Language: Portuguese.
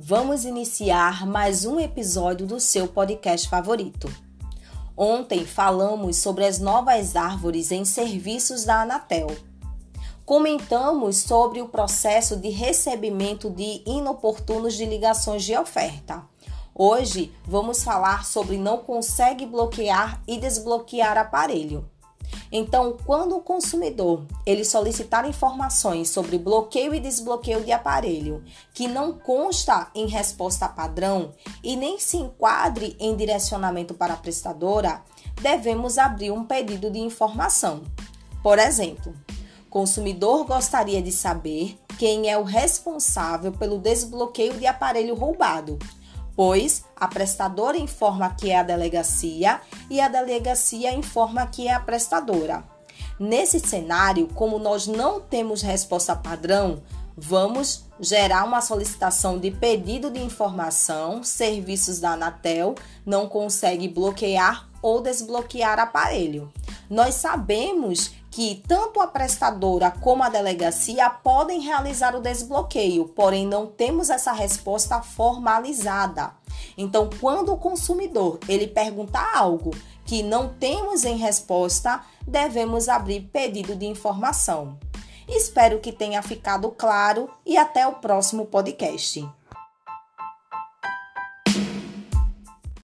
Vamos iniciar mais um episódio do seu podcast favorito. Ontem falamos sobre as novas árvores em serviços da Anatel. Comentamos sobre o processo de recebimento de inoportunos de ligações de oferta. Hoje vamos falar sobre não consegue bloquear e desbloquear aparelho. Então, quando o consumidor ele solicitar informações sobre bloqueio e desbloqueio de aparelho que não consta em resposta padrão e nem se enquadre em direcionamento para a prestadora, devemos abrir um pedido de informação. Por exemplo, consumidor gostaria de saber quem é o responsável pelo desbloqueio de aparelho roubado pois a prestadora informa que é a delegacia e a delegacia informa que é a prestadora. Nesse cenário, como nós não temos resposta padrão, vamos gerar uma solicitação de pedido de informação. Serviços da Anatel não consegue bloquear ou desbloquear aparelho. Nós sabemos que tanto a prestadora como a delegacia podem realizar o desbloqueio, porém não temos essa resposta formalizada. Então, quando o consumidor ele perguntar algo que não temos em resposta, devemos abrir pedido de informação. Espero que tenha ficado claro e até o próximo podcast.